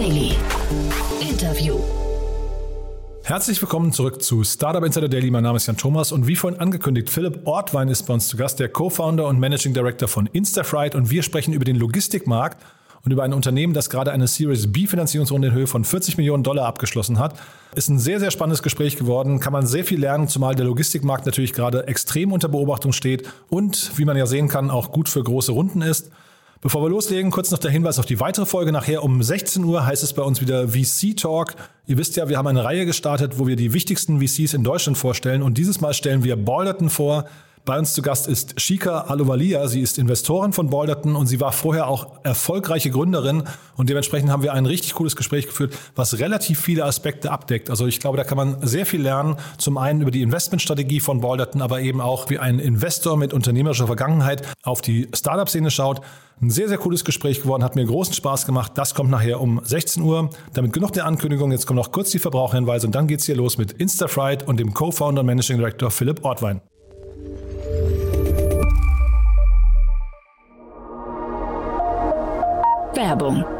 Daily. Interview. Herzlich willkommen zurück zu Startup Insider Daily. Mein Name ist Jan Thomas und wie vorhin angekündigt, Philipp Ortwein ist bei uns zu Gast, der Co-Founder und Managing Director von Instafright und wir sprechen über den Logistikmarkt und über ein Unternehmen, das gerade eine Series B Finanzierungsrunde in Höhe von 40 Millionen Dollar abgeschlossen hat. Ist ein sehr, sehr spannendes Gespräch geworden, kann man sehr viel lernen, zumal der Logistikmarkt natürlich gerade extrem unter Beobachtung steht und, wie man ja sehen kann, auch gut für große Runden ist. Bevor wir loslegen, kurz noch der Hinweis auf die weitere Folge. Nachher um 16 Uhr heißt es bei uns wieder VC Talk. Ihr wisst ja, wir haben eine Reihe gestartet, wo wir die wichtigsten VCs in Deutschland vorstellen. Und dieses Mal stellen wir Balderton vor. Bei uns zu Gast ist Shika Aluvalia. Sie ist Investorin von Balderton und sie war vorher auch erfolgreiche Gründerin. Und dementsprechend haben wir ein richtig cooles Gespräch geführt, was relativ viele Aspekte abdeckt. Also ich glaube, da kann man sehr viel lernen. Zum einen über die Investmentstrategie von Balderton, aber eben auch wie ein Investor mit unternehmerischer Vergangenheit auf die Startup-Szene schaut. Ein sehr, sehr cooles Gespräch geworden, hat mir großen Spaß gemacht. Das kommt nachher um 16 Uhr. Damit genug der Ankündigung. Jetzt kommen noch kurz die Verbraucherhinweise und dann geht's hier los mit Instafright und dem Co-Founder und Managing Director Philipp Ortwein. Werbung.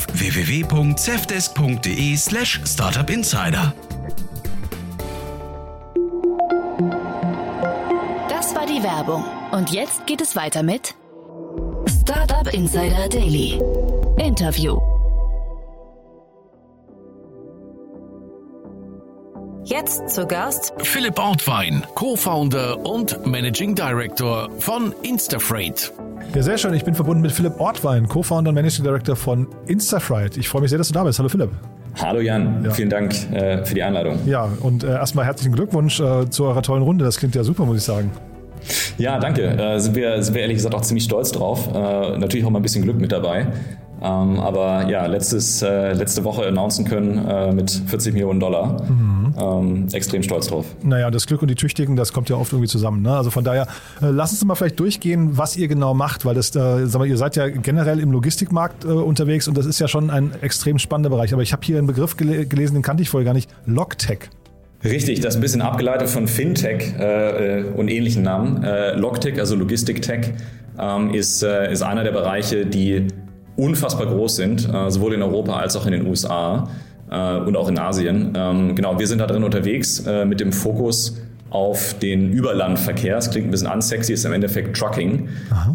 www.cefdesk.de slash startupinsider. Das war die Werbung. Und jetzt geht es weiter mit Startup Insider Daily. Interview. Jetzt zu Gast Philipp Ortwein, Co-Founder und Managing Director von Instafreight. Ja, sehr schön. Ich bin verbunden mit Philipp Ortwein, Co-Founder und Managing Director von Instafright. Ich freue mich sehr, dass du da bist. Hallo Philipp. Hallo Jan, Ja. vielen Dank äh, für die Einladung. Ja, und äh, erstmal herzlichen Glückwunsch äh, zu eurer tollen Runde. Das klingt ja super, muss ich sagen. Ja, danke. Äh, sind, wir, sind wir ehrlich gesagt auch ziemlich stolz drauf. Äh, natürlich auch mal ein bisschen Glück mit dabei. Ähm, aber ja, letztes, äh, letzte Woche announcen können äh, mit 40 Millionen Dollar. Ähm, extrem stolz drauf. Naja, das Glück und die Tüchtigen, das kommt ja oft irgendwie zusammen. Ne? Also von daher, äh, lass uns mal vielleicht durchgehen, was ihr genau macht, weil das, äh, sag mal, ihr seid ja generell im Logistikmarkt äh, unterwegs und das ist ja schon ein extrem spannender Bereich. Aber ich habe hier einen Begriff gele gelesen, den kannte ich vorher gar nicht. Logtech. Richtig, das ist ein bisschen abgeleitet von Fintech äh, äh, und ähnlichen Namen. Äh, Logtech, also Logistik-Tech, ähm, ist, äh, ist einer der Bereiche, die unfassbar groß sind, äh, sowohl in Europa als auch in den USA äh, und auch in Asien. Ähm, genau, wir sind da drin unterwegs äh, mit dem Fokus auf den Überlandverkehr. Das klingt ein bisschen unsexy, ist im Endeffekt Trucking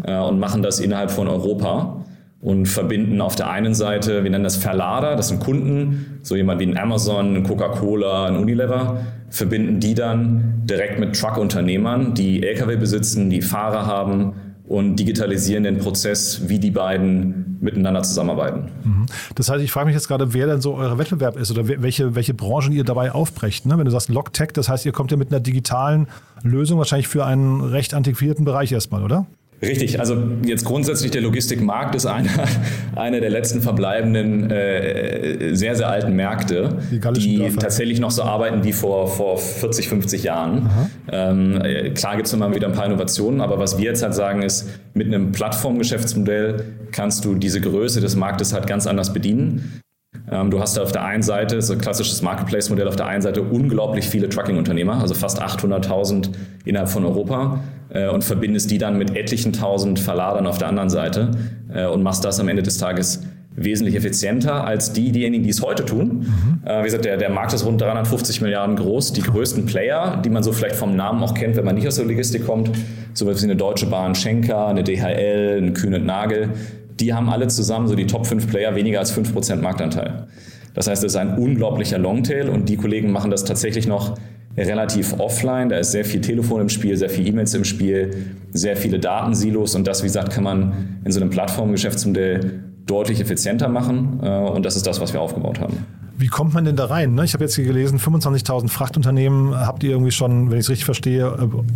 äh, und machen das innerhalb von Europa und verbinden auf der einen Seite, wir nennen das Verlader, das sind Kunden, so jemand wie ein Amazon, ein Coca-Cola, ein Unilever, verbinden die dann direkt mit Truckunternehmern, die Lkw besitzen, die Fahrer haben und digitalisieren den Prozess, wie die beiden miteinander zusammenarbeiten. Das heißt, ich frage mich jetzt gerade, wer denn so euer Wettbewerb ist oder welche, welche Branchen ihr dabei aufbrecht. Ne? Wenn du sagst Logtech, das heißt, ihr kommt ja mit einer digitalen Lösung wahrscheinlich für einen recht antiquierten Bereich erstmal, oder? Richtig, also jetzt grundsätzlich der Logistikmarkt ist einer, einer der letzten verbleibenden äh, sehr, sehr alten Märkte, Die die tatsächlich noch so arbeiten wie vor, vor 40, 50 Jahren. Ähm, äh, klar gibt es immer wieder ein paar Innovationen, aber was wir jetzt halt sagen ist, mit einem Plattformgeschäftsmodell kannst du diese Größe des Marktes halt ganz anders bedienen. Ähm, Du hast da auf der einen Seite, so ein klassisches Marketplace-Modell, auf der einen Seite unglaublich viele Trucking-Unternehmer, also fast 800.000 innerhalb von Europa äh, und verbindest die dann mit etlichen tausend Verladern auf der anderen Seite äh, und machst das am Ende des Tages wesentlich effizienter als die, diejenigen, die es heute tun. Äh, wie gesagt, der, der Markt ist rund 350 Milliarden groß. Die größten Player, die man so vielleicht vom Namen auch kennt, wenn man nicht aus der Logistik kommt, so wie eine Deutsche Bahn, Schenker, eine DHL, eine Kühn und Nagel, die haben alle zusammen so die Top 5 Player weniger als 5% Marktanteil. Das heißt, es ist ein unglaublicher Longtail und die Kollegen machen das tatsächlich noch relativ offline. Da ist sehr viel Telefon im Spiel, sehr viel E-Mails im Spiel, sehr viele Datensilos und das, wie gesagt, kann man in so einem Plattformgeschäftsmodell deutlich effizienter machen äh, und das ist das, was wir aufgebaut haben. Wie kommt man denn da rein? ne? Ich habe jetzt hier gelesen, 25.000 Frachtunternehmen habt ihr irgendwie schon, wenn ich es richtig verstehe,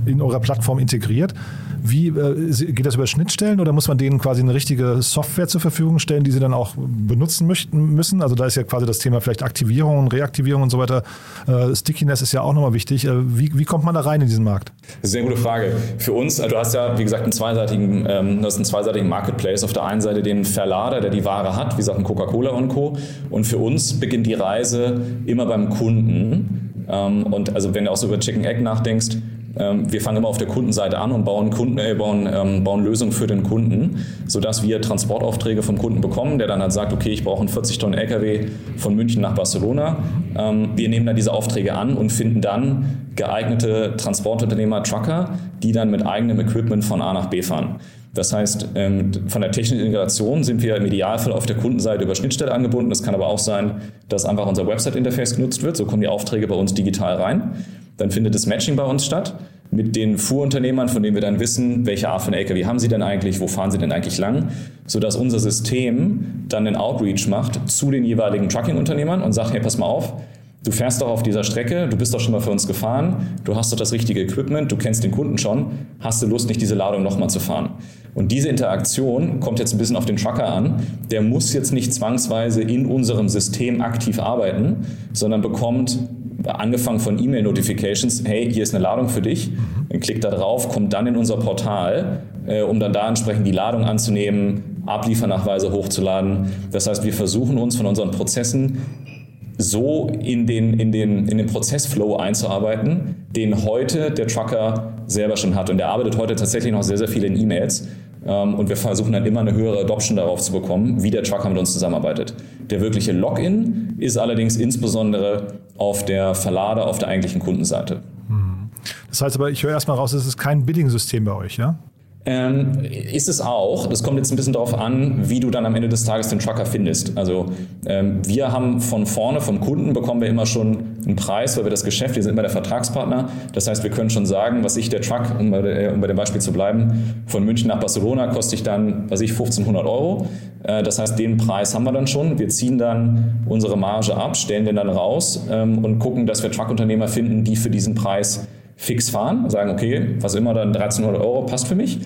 in eurer Plattform integriert. Wie äh, geht das über Schnittstellen oder muss man denen quasi eine richtige Software zur Verfügung stellen, die sie dann auch benutzen möchten, müssen? Also da ist ja quasi das Thema vielleicht Aktivierung Reaktivierung und so weiter. Äh, Stickiness ist ja auch nochmal wichtig. Äh, wie, wie kommt man da rein in diesen Markt? Sehr gute Frage. Für uns, also du hast ja, wie gesagt, einen zweiseitigen, ähm, du hast einen zweiseitigen Marketplace. Auf der einen Seite den Verlader, der die Ware hat, wie gesagt, Coca-Cola und Co. Und für uns beginnt die Reise immer beim Kunden. Ähm, und also wenn du auch so über Chicken Egg nachdenkst, wir fangen immer auf der Kundenseite an und bauen, Kunden, äh, bauen, ähm, bauen Lösungen für den Kunden, sodass wir Transportaufträge vom Kunden bekommen, der dann halt sagt, okay, ich brauche einen 40 Tonnen LKW von München nach Barcelona. Ähm, wir nehmen dann diese Aufträge an und finden dann geeignete Transportunternehmer, Trucker, die dann mit eigenem Equipment von A nach B fahren. Das heißt, ähm, von der technischen Integration sind wir im Idealfall auf der Kundenseite über Schnittstelle angebunden. Es kann aber auch sein, dass einfach unser Website-Interface genutzt wird. So kommen die Aufträge bei uns digital rein. Dann findet das Matching bei uns statt mit den Fuhrunternehmern, von denen wir dann wissen, welche Art von LKW haben sie denn eigentlich, wo fahren sie denn eigentlich lang, sodass unser System dann den Outreach macht zu den jeweiligen Trucking-Unternehmern und sagt, hey, pass mal auf, du fährst doch auf dieser Strecke, du bist doch schon mal für uns gefahren, du hast doch das richtige Equipment, du kennst den Kunden schon, hast du Lust, nicht diese Ladung nochmal zu fahren? Und diese Interaktion kommt jetzt ein bisschen auf den Trucker an. Der muss jetzt nicht zwangsweise in unserem System aktiv arbeiten, sondern bekommt angefangen von E-Mail-Notifications, hey, hier ist eine Ladung für dich, klickt da drauf, kommt dann in unser Portal, äh, um dann da entsprechend die Ladung anzunehmen, Abliefernachweise hochzuladen. Das heißt, wir versuchen uns von unseren Prozessen so in den, in, den, in den Prozessflow einzuarbeiten, den heute der Trucker selber schon hat. Und der arbeitet heute tatsächlich noch sehr, sehr viel in E-Mails. Ähm, und wir versuchen dann immer eine höhere Adoption darauf zu bekommen, wie der Trucker mit uns zusammenarbeitet. Der wirkliche Login ist allerdings insbesondere auf der Verlader, auf der eigentlichen Kundenseite. Mhm. Das heißt aber, ich höre erstmal raus, es ist kein Bidding-System bei euch, ja? Ähm, ist es auch. Das kommt jetzt ein bisschen darauf an, wie du dann am Ende des Tages den Trucker findest. Also ähm, wir haben von vorne, vom Kunden bekommen wir immer schon einen Preis, weil wir das Geschäft, wir sind immer der Vertragspartner. Das heißt, wir können schon sagen, was ich der Truck, um bei, äh, um bei dem Beispiel zu bleiben, von München nach Barcelona kostet ich dann, was ich, 1500 Euro. Äh, das heißt, den Preis haben wir dann schon. Wir ziehen dann unsere Marge ab, stellen den dann raus ähm, und gucken, dass wir Truckunternehmer finden, die für diesen Preis fix fahren, sagen, okay, was immer dann 1300 Euro passt für mich.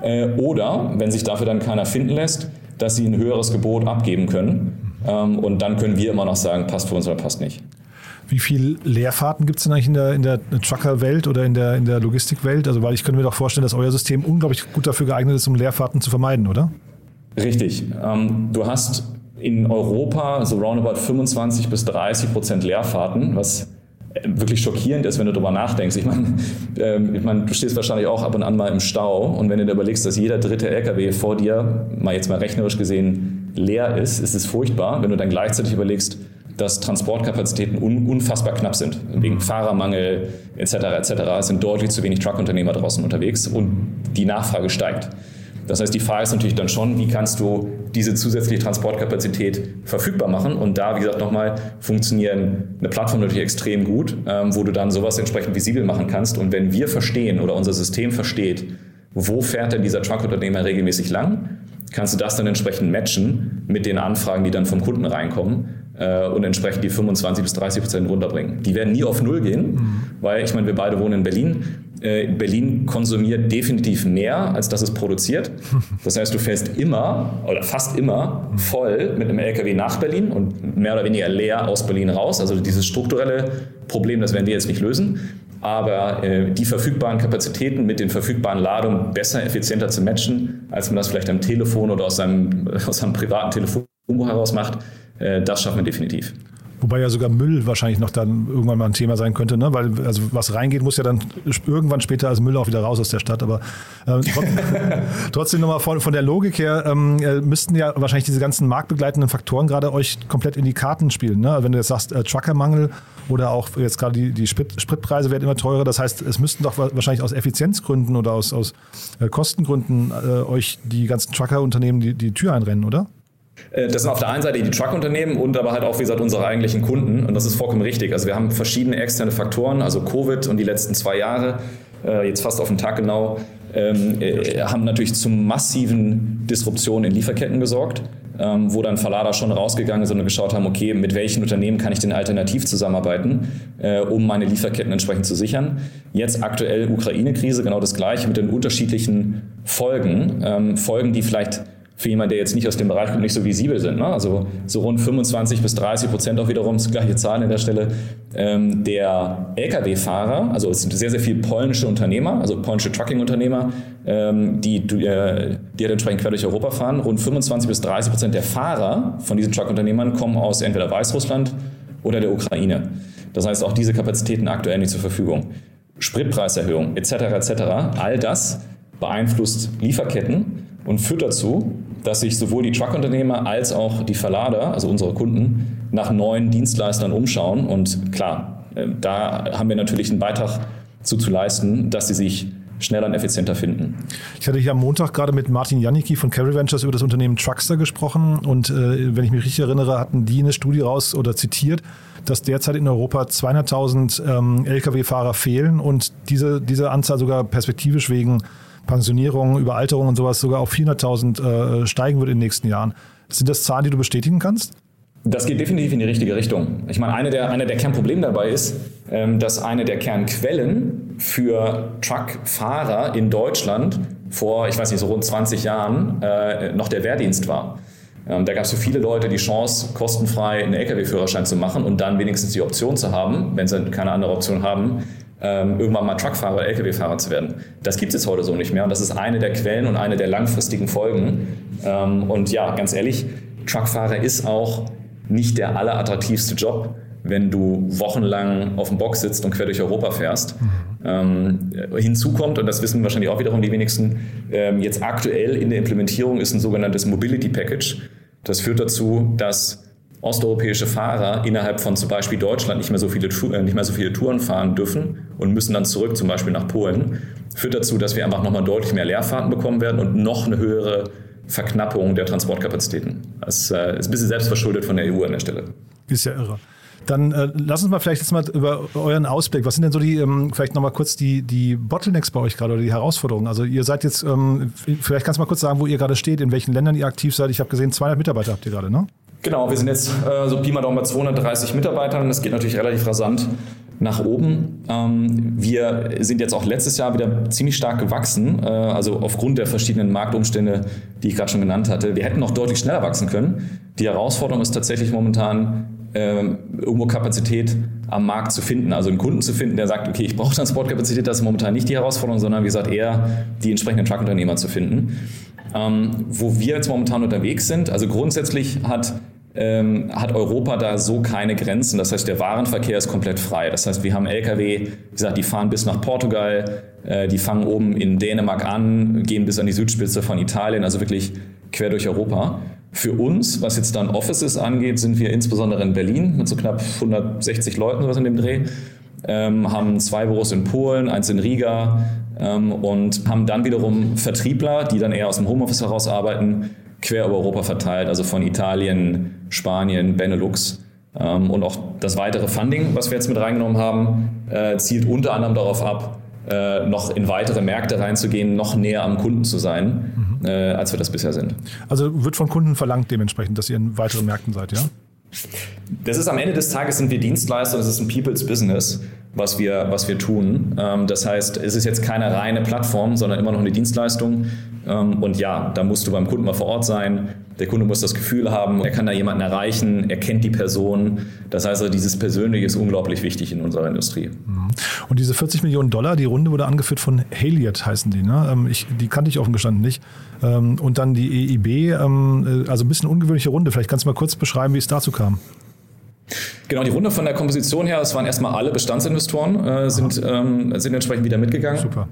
Äh, oder, wenn sich dafür dann keiner finden lässt, dass sie ein höheres Gebot abgeben können. Ähm, und dann können wir immer noch sagen, passt für uns oder passt nicht. Wie viele Leerfahrten gibt es denn eigentlich in der, in der Trucker-Welt oder in der, in der Logistikwelt? Also, weil ich könnte mir doch vorstellen, dass euer System unglaublich gut dafür geeignet ist, um Leerfahrten zu vermeiden, oder? Richtig. Ähm, du hast in Europa so roundabout 25 bis 30 Prozent Leerfahrten, was wirklich schockierend ist, wenn du darüber nachdenkst. Ich meine, ähm, ich mein, du stehst wahrscheinlich auch ab und an mal im Stau und wenn du dir überlegst, dass jeder dritte LKW vor dir, mal jetzt mal rechnerisch gesehen, leer ist, ist es furchtbar. Wenn du dann gleichzeitig überlegst, dass Transportkapazitäten un unfassbar knapp sind, wegen Fahrermangel etc. etc. Es sind deutlich zu wenig Truckunternehmer draußen unterwegs und die Nachfrage steigt. Das heißt, die Frage ist natürlich dann schon, wie kannst du diese zusätzliche Transportkapazität verfügbar machen? Und da, wie gesagt, nochmal, funktionieren eine Plattform natürlich extrem gut, ähm, wo du dann sowas entsprechend visibel machen kannst. Und wenn wir verstehen oder unser System versteht, wo fährt denn dieser Truckunternehmer regelmäßig lang, kannst du das dann entsprechend matchen mit den Anfragen, die dann vom Kunden reinkommen äh, und entsprechend die 25 bis 30 Prozent runterbringen. Die werden nie auf Null gehen, mhm. weil ich meine, wir beide wohnen in Berlin. Äh, Berlin konsumiert definitiv mehr, als dass es produziert. Das heißt, du fährst immer oder fast immer voll mit einem LKW nach Berlin und mehr oder weniger leer aus Berlin raus. Also dieses strukturelle Problem, das werden wir jetzt nicht lösen. Aber äh, die verfügbaren Kapazitäten mit den verfügbaren Ladungen besser, effizienter zu matchen, als man das vielleicht am Telefon oder aus seinem, aus seinem privaten Telefonbuch heraus macht, das schaffen wir definitiv. Wobei ja sogar Müll wahrscheinlich noch dann irgendwann mal ein Thema sein könnte, ne? Weil also was reingeht, muss ja dann irgendwann später als Müll auch wieder raus aus der Stadt. Aber äh, trotzdem, trotzdem nochmal von, von der Logik her ähm, äh, müssten ja wahrscheinlich diese ganzen marktbegleitenden Faktoren gerade euch komplett in die Karten spielen. Ne? Wenn du jetzt sagst, äh, Truckermangel oder auch jetzt gerade die, die Sprit, Spritpreise werden immer teurer. Das heißt, es müssten doch wahrscheinlich aus Effizienzgründen oder aus, aus äh, Kostengründen äh, euch die ganzen Trucker-Unternehmen die, die Tür einrennen, oder? Äh, das sind auf der einen Seite die Truckunternehmen und aber halt auch, wie gesagt, unsere eigentlichen Kunden. Und das ist vollkommen richtig. Also wir haben verschiedene externe Faktoren, also Covid und die letzten zwei Jahre, äh, jetzt fast auf den Tag genau, ähm, äh, haben natürlich zu massiven Disruptionen in Lieferketten gesorgt ähm, wo dann Verlader schon rausgegangen sind und geschaut haben, okay, mit welchen Unternehmen kann ich denn alternativ zusammenarbeiten, um meine Lieferketten entsprechend zu sichern. Jetzt aktuell Ukraine-Krise, genau das gleiche mit den unterschiedlichen Folgen. Ähm, Folgen, die vielleicht für jemanden, der jetzt nicht aus dem Bereich kommt, nicht so visibel sind. Ne? Also so rund 25 bis 30 Prozent auch wiederum, das gleiche Zahlen an der Stelle, ähm, der Lkw-Fahrer, also es sind sehr, sehr viele polnische Unternehmer, also polnische Trucking-Unternehmer, ähm, die, äh, die halt entsprechend quer durch Europa fahren. Rund 25 bis 30 Prozent der Fahrer von diesen Truck-Unternehmern kommen aus entweder Weißrussland oder der Ukraine. Das heißt, auch diese Kapazitäten aktuell nicht zur Verfügung. Spritpreiserhöhung etc. etc. All das beeinflusst Lieferketten und führt dazu, dass sich sowohl die Truckunternehmer als auch die Verlader, also unsere Kunden, nach neuen Dienstleistern umschauen. Und klar, äh, da haben wir natürlich einen Beitrag zu, zu leisten, dass sie sich schneller und effizienter finden. Ich hatte hier am Montag gerade mit Martin Janicki von Carry Ventures über das Unternehmen Truckster gesprochen und äh, wenn ich mich richtig erinnere, hatten die eine Studie raus oder zitiert, dass derzeit in Europa 200.000 ähm, Lkw-Fahrer fehlen und diese, diese Anzahl sogar perspektivisch wegen Pensionierung, Überalterung und sowas sogar auf 400.000 äh, steigen wird in den nächsten Jahren. Sind das Zahlen, die du bestätigen kannst? Das geht definitiv in die richtige Richtung. Ich meine, eine der, eine der Kernprobleme dabei ist, ähm, dass eine der Kernquellen für Truckfahrer in Deutschland vor, ich weiß nicht, so rund 20 Jahren äh, noch der Wehrdienst war. Ähm, da gab es für viele Leute die Chance, kostenfrei einen Lkw-Führerschein zu machen und dann wenigstens die Option zu haben, wenn sie keine andere Option haben, ähm, irgendwann mal Truckfahrer oder Lkw-Fahrer zu werden. Das gibt es heute so nicht mehr und das ist eine der Quellen und eine der langfristigen Folgen. Ähm, und ja, ganz ehrlich, Truckfahrer ist auch nicht der allerattraktivste Job, wenn du wochenlang auf dem Box sitzt und quer durch Europa fährst. Mhm. Ähm, hinzu kommt, und das wissen wahrscheinlich auch wiederum die wenigsten, ähm, jetzt aktuell in der Implementierung ist ein sogenanntes Mobility Package. Das führt dazu, dass osteuropäische Fahrer innerhalb von zum Beispiel Deutschland nicht mehr so viele, äh, nicht mehr so viele Touren fahren dürfen und müssen dann zurück zum Beispiel nach Polen, führt dazu, dass wir einfach nochmal deutlich mehr Leerfahrten bekommen werden und noch eine höhere Verknappung der Transportkapazitäten. Das äh, ist ein bisschen selbstverschuldet von der EU an der Stelle. Ist ja irre. Dann äh, lass uns mal vielleicht jetzt mal über euren Ausblick. Was sind denn so die, ähm, vielleicht nochmal kurz die, die Bottlenecks bei euch gerade oder die Herausforderungen? Also ihr seid jetzt, ähm, vielleicht kannst du mal kurz sagen, wo ihr gerade steht, in welchen Ländern ihr aktiv seid. Ich habe gesehen, 200 Mitarbeiter habt ihr gerade, ne? Genau, wir sind jetzt äh, so Pi mal Daumen bei 230 Mitarbeitern. Das geht natürlich relativ rasant nach oben. Ähm, wir sind jetzt auch letztes Jahr wieder ziemlich stark gewachsen, äh, also aufgrund der verschiedenen Marktumstände, die ich gerade schon genannt hatte. Wir hätten noch deutlich schneller wachsen können. Die Herausforderung ist tatsächlich momentan, äh, irgendwo Kapazität am Markt zu finden. Also einen Kunden zu finden, der sagt, okay, ich brauche Transportkapazität, das ist momentan nicht die Herausforderung, sondern wie gesagt eher die entsprechenden Truckunternehmer zu finden. Ähm, wo wir jetzt momentan unterwegs sind, also grundsätzlich hat ähm, hat Europa da so keine Grenzen. Das heißt, der Warenverkehr ist komplett frei. Das heißt, wir haben Lkw, wie gesagt, die fahren bis nach Portugal, äh, die fangen oben in Dänemark an, gehen bis an die Südspitze von Italien, also wirklich quer durch Europa. Für uns, was jetzt dann Offices angeht, sind wir insbesondere in Berlin mit so knapp 160 Leuten sowas in dem Dreh, ähm, haben zwei Büros in Polen, eins in Riga ähm, und haben dann wiederum Vertriebler, die dann eher aus dem Homeoffice heraus arbeiten, quer über Europa verteilt, also von Italien, Spanien, Benelux. Ähm, und auch das weitere Funding, was wir jetzt mit reingenommen haben, äh, zielt unter anderem darauf ab, äh, noch in weitere Märkte reinzugehen, noch näher am Kunden zu sein, mhm. äh, als wir das bisher sind. Also wird von Kunden verlangt dementsprechend, dass ihr in weiteren Märkten seid, ja? Das ist am Ende des Tages sind wir Dienstleister, das ist ein People's Business, was wir, was wir tun. Ähm, das heißt, es ist jetzt keine reine Plattform, sondern immer noch eine Dienstleistung. Ähm, und ja, da musst du beim Kunden mal vor Ort sein. Der Kunde muss das Gefühl haben, er kann da jemanden erreichen, er kennt die Person. Das heißt, also, dieses Persönliche ist unglaublich wichtig in unserer Industrie. Mhm. Und diese 40 Millionen Dollar, die Runde wurde angeführt von Haliot, heißen die. Ne? Ähm, ich, die kannte ich offen gestanden nicht. Ähm, und dann die EIB, äh, also ein bisschen ungewöhnliche Runde. Vielleicht kannst du mal kurz beschreiben, wie es dazu kam. Genau, die Runde von der Komposition her, es waren erstmal alle Bestandsinvestoren, äh, sind, ähm, sind entsprechend wieder mitgegangen. Super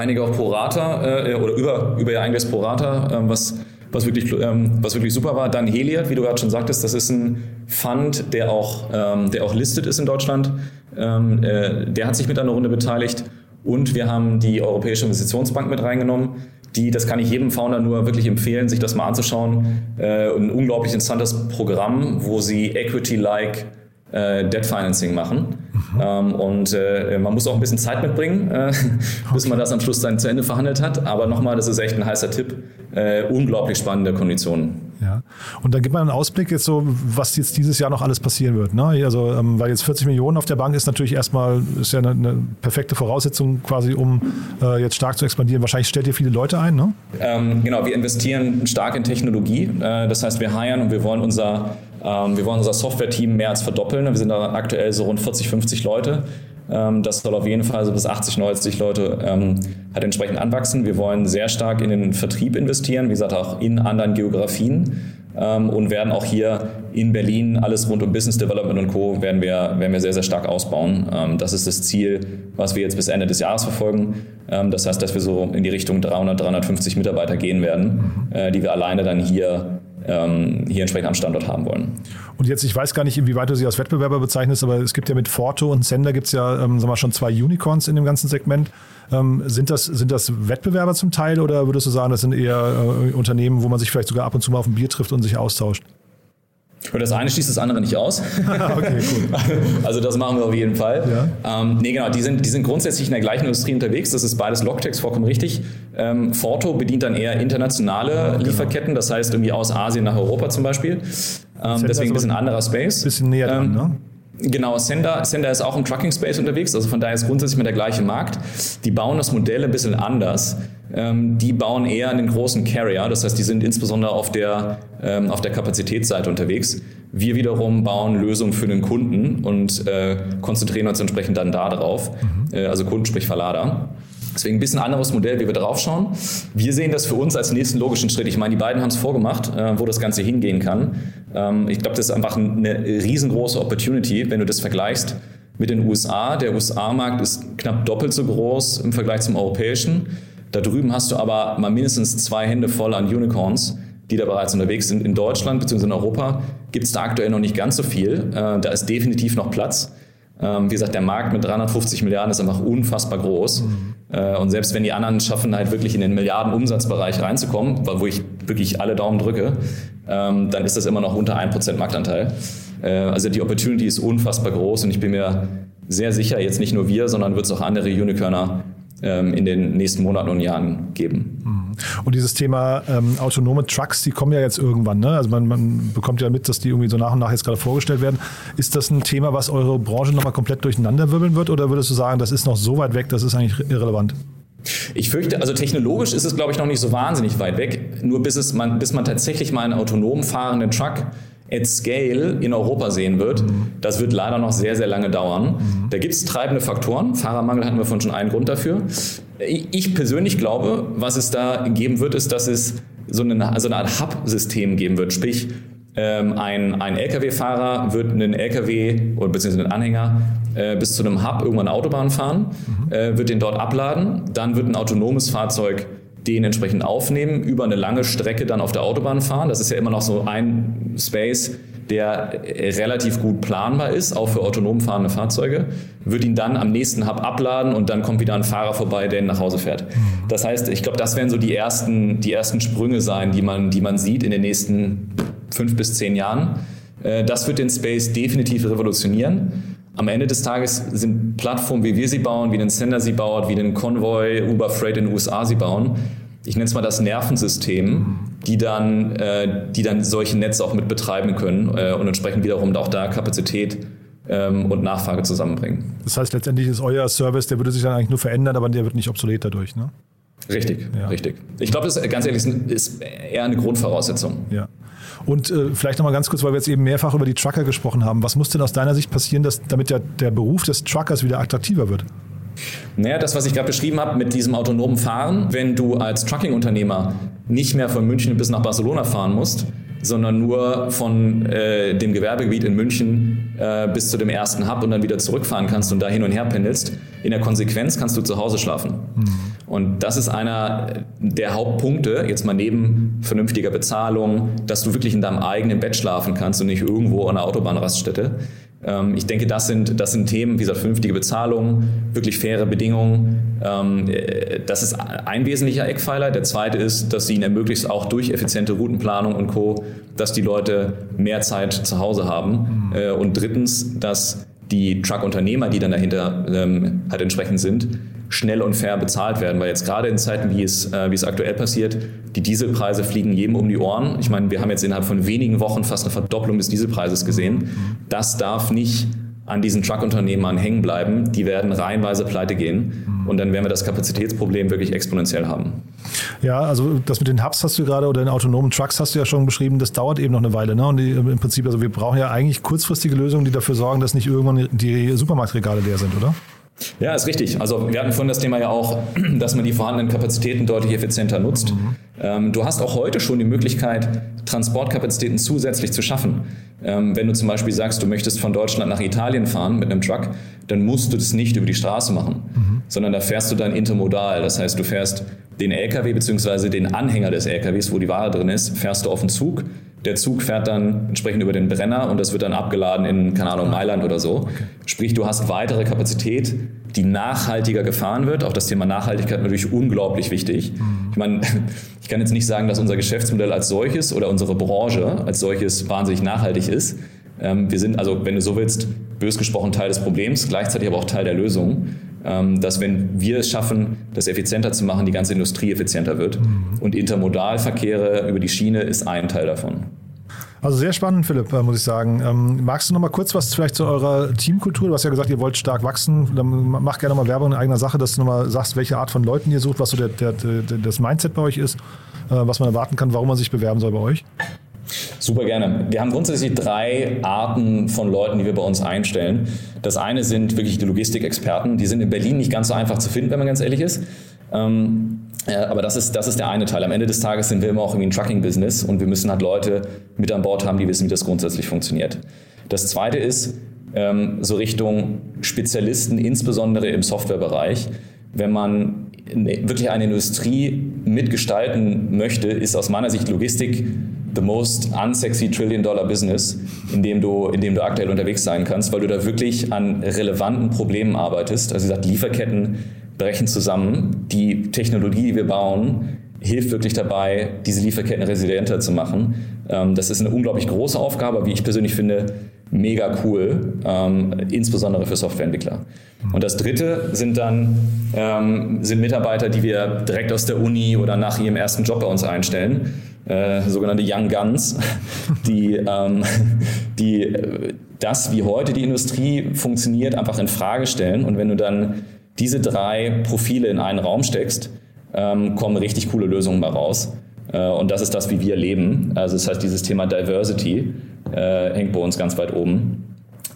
einige auch pro Rata äh, oder über, über ihr eigenes pro Rata, ähm, was, was, wirklich, ähm, was wirklich super war. Dann Heliad, wie du gerade schon sagtest, das ist ein Fund, der auch, ähm, der auch listed ist in Deutschland. Ähm, äh, der hat sich mit einer Runde beteiligt. Und wir haben die Europäische Investitionsbank mit reingenommen. Die, das kann ich jedem Founder nur wirklich empfehlen, sich das mal anzuschauen. Äh, ein unglaublich interessantes Programm, wo sie Equity-like äh, Debt Financing machen. Mhm. Ähm, und äh, man muss auch ein bisschen Zeit mitbringen, äh, bis man das am Schluss dann zu Ende verhandelt hat. Aber nochmal, das ist echt ein heißer Tipp. Äh, unglaublich spannende Konditionen. Ja. Und dann gibt man einen Ausblick jetzt so, was jetzt dieses Jahr noch alles passieren wird. Ne? Also, ähm, weil jetzt 40 Millionen auf der Bank ist natürlich erstmal, ist ja eine, eine perfekte Voraussetzung quasi, um äh, jetzt stark zu expandieren. Wahrscheinlich stellt ihr viele Leute ein, ne? Ähm, genau, wir investieren stark in Technologie. Äh, das heißt, wir heiren und wir wollen unser wir wollen unser Software-Team mehr als verdoppeln. Wir sind da aktuell so rund 40, 50 Leute. Ähm, das soll auf jeden Fall so bis 80, 90 Leute ähm, halt entsprechend anwachsen. Wir wollen sehr stark in den Vertrieb investieren, wie gesagt auch in anderen Geografien und werden auch hier in Berlin alles rund um Business Development und Co. werden wir, werden wir sehr, sehr stark ausbauen. das ist das Ziel, was wir jetzt bis Ende des Jahres verfolgen. das heißt, dass wir so in die Richtung 300, 350 Mitarbeiter gehen werden, äh, die wir alleine dann hier ähm, hier entsprechend am Standort haben wollen. Und jetzt, ich weiß gar nicht, inwieweit du sie als Wettbewerber bezeichnest, aber es gibt ja mit Forto und Sender gibt es ja ähm, sagen wir, schon zwei Unicorns in dem ganzen Segment. Ähm, sind, das, sind das Wettbewerber zum Teil oder würdest du sagen, das sind eher äh, Unternehmen, wo man sich vielleicht sogar ab und zu mal auf ein Bier trifft und sich austauscht? Und das eine schließt das andere nicht aus. okay, cool. Also das machen wir auf jeden Fall. Ja. Ähm, nee, genau, die sind, die sind grundsätzlich in der gleichen Industrie unterwegs. Das ist beides Logtext, vollkommen richtig. Ähm, Forto bedient dann eher internationale ja, genau. Lieferketten, das heißt irgendwie aus Asien nach Europa zum Beispiel. Ähm, deswegen ein bisschen anderer Space. Bisschen näher dran, ähm, ne? Genau, Sender, Sender ist auch im Trucking Space unterwegs, also von daher ist grundsätzlich mal der gleiche Markt. Die bauen das Modell ein bisschen anders. Ähm, die bauen eher einen großen Carrier, das heißt, die sind insbesondere auf der, ähm, auf der Kapazitätsseite unterwegs. Wir wiederum bauen Lösungen für den Kunden und äh, konzentrieren uns entsprechend dann darauf, mhm. äh, also Kunden sprich Verlader. Deswegen ein bisschen anderes Modell, wie wir drauf schauen. Wir sehen das für uns als nächsten logischen Schritt. Ich meine, die beiden haben es vorgemacht, äh, wo das Ganze hingehen kann. Ähm, ich glaube, das ist einfach eine riesengroße Opportunity, wenn du das vergleichst mit den USA. Der USA-Markt ist knapp doppelt so groß im Vergleich zum europäischen. Da drüben hast du aber mal mindestens zwei Hände voll an Unicorns, die da bereits unterwegs sind. In Deutschland bzw. in Europa gibt es da aktuell noch nicht ganz so viel. Äh, da ist definitiv noch Platz. Ähm, wie gesagt, der Markt mit 350 Milliarden ist einfach unfassbar groß. Mhm. Äh, und selbst wenn die anderen schaffen, halt wirklich in den Milliarden-Umsatzbereich reinzukommen, wo ich wirklich alle Daumen drücke, ähm, dann ist das immer noch unter 1% Marktanteil. Äh, also die Opportunity ist unfassbar groß und ich bin mir sehr sicher, jetzt nicht nur wir, sondern wird es auch andere Unicorner in den nächsten Monaten und Jahren geben. Mhm. Und dieses Thema ähm, autonome Trucks, die kommen ja jetzt irgendwann. Ne? Also man, man, bekommt ja mit, dass die irgendwie so nach und nach jetzt gerade vorgestellt werden. Ist das ein Thema, was eure Branche nochmal komplett durcheinanderwirbeln wird? Oder würdest du sagen, das ist noch so weit weg, das ist eigentlich irrelevant? Ich fürchte, also technologisch ist es, glaube ich, noch nicht so wahnsinnig weit weg. Nur bis, es man, bis man tatsächlich mal einen autonom fahrenden Truck at scale in Europa sehen wird, das wird leider noch sehr, sehr lange dauern. Mhm. Da gibt es treibende Faktoren. Fahrermangel hatten wir von schon einen Grund dafür. Ich persönlich glaube, was es da geben wird, ist, dass es so eine, so eine Art Hub-System geben wird. Sprich, ähm, ein, ein Lkw-Fahrer wird einen Lkw oder beziehungsweise einen Anhänger äh, bis zu einem Hub irgendwann eine Autobahn fahren, mhm. äh, wird den dort abladen, dann wird ein autonomes Fahrzeug den entsprechend aufnehmen, über eine lange Strecke dann auf der Autobahn fahren. Das ist ja immer noch so ein Space, der relativ gut planbar ist, auch für autonom fahrende Fahrzeuge, wird ihn dann am nächsten Hub abladen und dann kommt wieder ein Fahrer vorbei, der ihn nach Hause fährt. Mhm. Das heißt, ich glaube, das werden so die ersten, die ersten Sprünge sein, die man, die man sieht in den nächsten fünf bis zehn Jahren. Äh, das wird den Space definitiv revolutionieren. Am Ende des Tages sind Plattformen, wie wir sie bauen, wie den Sender sie baut, wie den Convoy, Uber Freight in den USA sie bauen, ich nenne es mal das Nervensystem, die dann, äh, die dann solche Netze auch mit betreiben können äh, und entsprechend wiederum auch da Kapazität ähm, und Nachfrage zusammenbringen. Das heißt, letztendlich ist euer Service, der würde sich dann eigentlich nur verändern, aber der wird nicht obsolet dadurch, ne? Richtig, ja. richtig. Ich glaube, das ist ganz ehrlich ist eher eine Grundvoraussetzung. Ja. Und äh, vielleicht nochmal ganz kurz, weil wir jetzt eben mehrfach über die Trucker gesprochen haben. Was muss denn aus deiner Sicht passieren, dass, damit der, der Beruf des Truckers wieder attraktiver wird? Naja, das, was ich gerade beschrieben habe mit diesem autonomen Fahren, wenn du als Trucking-Unternehmer nicht mehr von München bis nach Barcelona fahren musst, sondern nur von äh, dem Gewerbegebiet in München äh, bis zu dem ersten Hub und dann wieder zurückfahren kannst und da hin und her pendelst. In der Konsequenz kannst du zu Hause schlafen. Mhm. Und das ist einer der Hauptpunkte, jetzt mal neben vernünftiger Bezahlung, dass du wirklich in deinem eigenen Bett schlafen kannst und nicht irgendwo an der Autobahnraststätte. Ähm, ich denke, das sind, das sind Themen, wie gesagt, vernünftige Bezahlung, wirklich faire Bedingungen. Ähm, äh, das ist ein wesentlicher Eckpfeiler. Der zweite ist, dass sie ihnen ermöglicht, auch durch effiziente Routenplanung und Co., dass die Leute mehr Zeit zu Hause haben. Mhm. Äh, und drittens, dass die Truckunternehmer, die dann dahinter ähm, halt entsprechend sind, schnell und fair bezahlt werden. Weil jetzt gerade in Zeiten, wie es, äh, wie es aktuell passiert, die Dieselpreise fliegen jedem um die Ohren. Ich meine, wir haben jetzt innerhalb von wenigen Wochen fast eine Verdopplung des Dieselpreises gesehen. Das darf nicht an diesen Truckunternehmern hängen bleiben. Die werden reihenweise pleite gehen. Und dann werden wir das Kapazitätsproblem wirklich exponentiell haben. Ja, also das mit den Hubs hast du gerade oder den autonomen Trucks hast du ja schon beschrieben, das dauert eben noch eine Weile. Ne? Und die, im Prinzip, also wir brauchen ja eigentlich kurzfristige Lösungen, die dafür sorgen, dass nicht irgendwann die Supermarktregale leer sind, oder? Ja, ist richtig. Also wir hatten vorhin das Thema ja auch, dass man die vorhandenen Kapazitäten deutlich effizienter nutzt. Mhm. Ähm, du hast auch heute schon die Möglichkeit, Transportkapazitäten zusätzlich zu schaffen. Ähm, wenn du zum Beispiel sagst, du möchtest von Deutschland nach Italien fahren mit einem Truck, dann musst du das nicht über die Straße machen, mhm. sondern da fährst du dann intermodal. Das heißt, du fährst den LKW bzw. den Anhänger des LKWs, wo die Ware drin ist, fährst du auf den Zug der Zug fährt dann entsprechend über den Brenner und das wird dann abgeladen in, keine Ahnung, Mailand oder so. Okay. Sprich, du hast weitere Kapazität, die nachhaltiger gefahren wird. Auch das Thema Nachhaltigkeit natürlich unglaublich wichtig. Mhm. Ich meine, ich kann jetzt nicht sagen, dass unser Geschäftsmodell als solches oder unsere Branche als solches wahnsinnig nachhaltig ist. Ähm, wir sind also, wenn du so willst, bös gesprochen Teil des Problems, gleichzeitig aber auch Teil der Lösung. Ähm, dass wenn wir es schaffen, das effizienter zu machen, die ganze Industrie effizienter wird. Mhm. Und Intermodalverkehre über die Schiene ist ein Teil davon. Also sehr spannend, Philipp, äh, muss ich sagen. Ähm, magst du noch mal kurz was vielleicht zu eurer Teamkultur? Du hast ja gesagt, ihr wollt stark wachsen. Dann mach gerne mal Werbung in eigener Sache, dass du noch mal sagst, welche Art von Leuten ihr sucht, was so der, der, der, das Mindset bei euch ist, äh, was man erwarten kann, warum man sich bewerben soll bei euch. Super gerne. Wir haben grundsätzlich drei Arten von Leuten, die wir bei uns einstellen. Das eine sind wirklich die Logistikexperten. Die sind in Berlin nicht ganz so einfach zu finden, wenn man ganz ehrlich ist. Ähm, äh, aber das ist, das ist der eine Teil. Am Ende des Tages sind wir immer auch irgendwie ein Trucking-Business und wir müssen halt Leute mit an Bord haben, die wissen, wie das grundsätzlich funktioniert. Das zweite ist ähm, so Richtung Spezialisten, insbesondere im Softwarebereich. Wenn man wirklich eine Industrie mitgestalten möchte, ist aus meiner Sicht Logistik the most unsexy Trillion Dollar Business, in dem du, in dem du aktuell unterwegs sein kannst, weil du da wirklich an relevanten Problemen arbeitest. Also wie gesagt, Lieferketten brechen zusammen. Die Technologie, die wir bauen, hilft wirklich dabei, diese Lieferketten resilienter zu machen. Ähm, das ist eine unglaublich große Aufgabe, wie ich persönlich finde, mega cool, ähm, insbesondere für Softwareentwickler. Und das dritte sind dann ähm, sind Mitarbeiter, die wir direkt aus der Uni oder nach ihrem ersten Job bei uns einstellen äh, sogenannte Young Guns, die, ähm, die das, wie heute die Industrie funktioniert, einfach in Frage stellen. Und wenn du dann diese drei Profile in einen Raum steckst, ähm, kommen richtig coole Lösungen mal raus. Äh, und das ist das, wie wir leben. Also das heißt, dieses Thema Diversity äh, hängt bei uns ganz weit oben.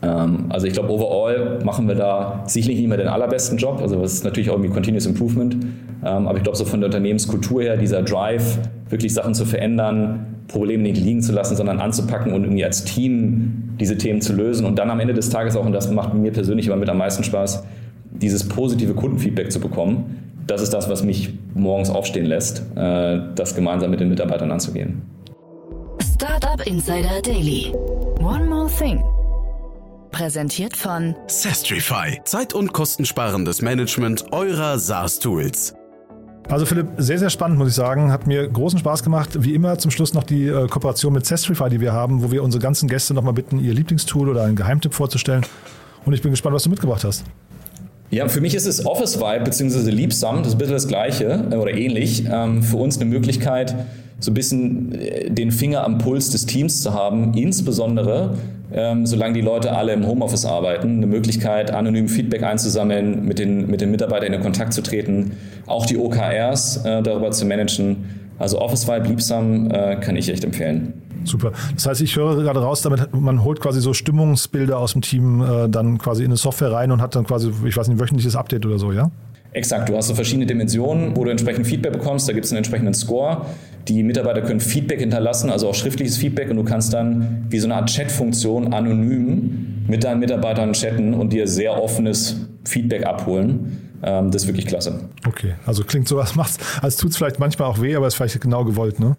Ähm, also ich glaube, overall machen wir da sicherlich nicht mehr den allerbesten Job. Also das ist natürlich auch irgendwie Continuous Improvement. Ähm, aber ich glaube, so von der Unternehmenskultur her, dieser Drive, wirklich Sachen zu verändern, Probleme nicht liegen zu lassen, sondern anzupacken und irgendwie als Team diese Themen zu lösen und dann am Ende des Tages auch, und das macht mir persönlich immer mit am meisten Spaß, dieses positive Kundenfeedback zu bekommen. Das ist das, was mich morgens aufstehen lässt, äh, das gemeinsam mit den Mitarbeitern anzugehen. Startup Insider Daily. One more thing. Präsentiert von Sestrify. Zeit- und kostensparendes Management eurer SaaS-Tools. Also Philipp, sehr, sehr spannend, muss ich sagen. Hat mir großen Spaß gemacht. Wie immer zum Schluss noch die äh, Kooperation mit Sestrify, die wir haben, wo wir unsere ganzen Gäste nochmal bitten, ihr Lieblingstool oder einen Geheimtipp vorzustellen. Und ich bin gespannt, was du mitgebracht hast. Ja, für mich ist es Office Vibe bzw. Liebsam, das ist ein bisschen das Gleiche äh, oder ähnlich. Ähm, für uns eine Möglichkeit, so ein bisschen äh, den Finger am Puls des Teams zu haben, insbesondere ähm, solange die Leute alle im Homeoffice arbeiten, eine Möglichkeit, anonym Feedback einzusammeln, mit den, mit den Mitarbeitern in Kontakt zu treten, auch die OKRs äh, darüber zu managen. Also Office Vibe Liebsam äh, kann ich echt empfehlen. Super. Das heißt, ich höre gerade raus, damit man holt quasi so Stimmungsbilder aus dem Team äh, dann quasi in eine Software rein und hat dann quasi, ich weiß nicht, wöchentliches Update oder so, ja? Exakt, du hast so verschiedene Dimensionen, wo du entsprechend Feedback bekommst. Da gibt es einen entsprechenden Score. Die Mitarbeiter können Feedback hinterlassen, also auch schriftliches Feedback. Und du kannst dann wie so eine Art Chat-Funktion anonym mit deinen Mitarbeitern chatten und dir sehr offenes Feedback abholen. Ähm, das ist wirklich klasse. Okay, also klingt so, als, als tut es vielleicht manchmal auch weh, aber ist vielleicht genau gewollt, ne?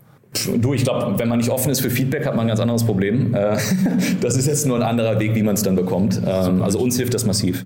Du, ich glaube, wenn man nicht offen ist für Feedback, hat man ein ganz anderes Problem. Äh, das ist jetzt nur ein anderer Weg, wie man es dann bekommt. Ähm, also uns hilft das massiv.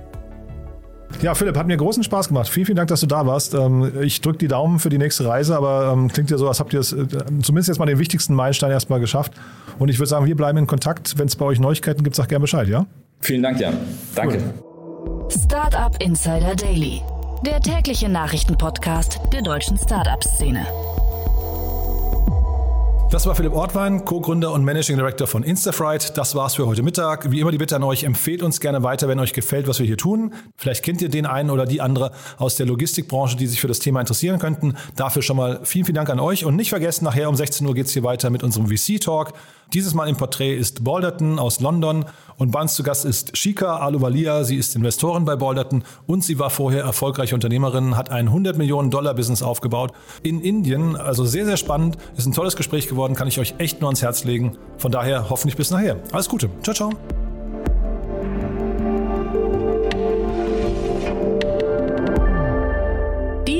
Ja, Philipp, hat mir großen Spaß gemacht. Vielen, vielen Dank, dass du da warst. Ähm, ich drücke die Daumen für die nächste Reise, aber ähm, klingt ja so, als habt ihr es äh, zumindest jetzt mal den wichtigsten Meilenstein erstmal geschafft. Und ich würde sagen, wir bleiben in Kontakt. Wenn es bei euch Neuigkeiten gibt, sag gerne Bescheid, ja? Vielen Dank, Jan. Danke. Cool. Startup Insider Daily, der tägliche Nachrichtenpodcast der deutschen Startup-Szene. Das war Philipp Ortwein, Co-Gründer und Managing Director von Instafright. Das war's für heute Mittag. Wie immer die Bitte an euch, empfehlt uns gerne weiter, wenn euch gefällt, was wir hier tun. Vielleicht kennt ihr den einen oder die andere aus der Logistikbranche, die sich für das Thema interessieren könnten. Dafür schon mal vielen, vielen Dank an euch. Und nicht vergessen, nachher um 16 Uhr geht's hier weiter mit unserem VC-Talk. Dieses Mal im Porträt ist Balderton aus London und bei uns zu Gast ist Shika Aluvalia. Sie ist Investorin bei Balderton und sie war vorher erfolgreiche Unternehmerin, hat ein 100 Millionen Dollar Business aufgebaut in Indien. Also sehr, sehr spannend. Ist ein tolles Gespräch geworden, kann ich euch echt nur ans Herz legen. Von daher hoffentlich bis nachher. Alles Gute. Ciao, ciao.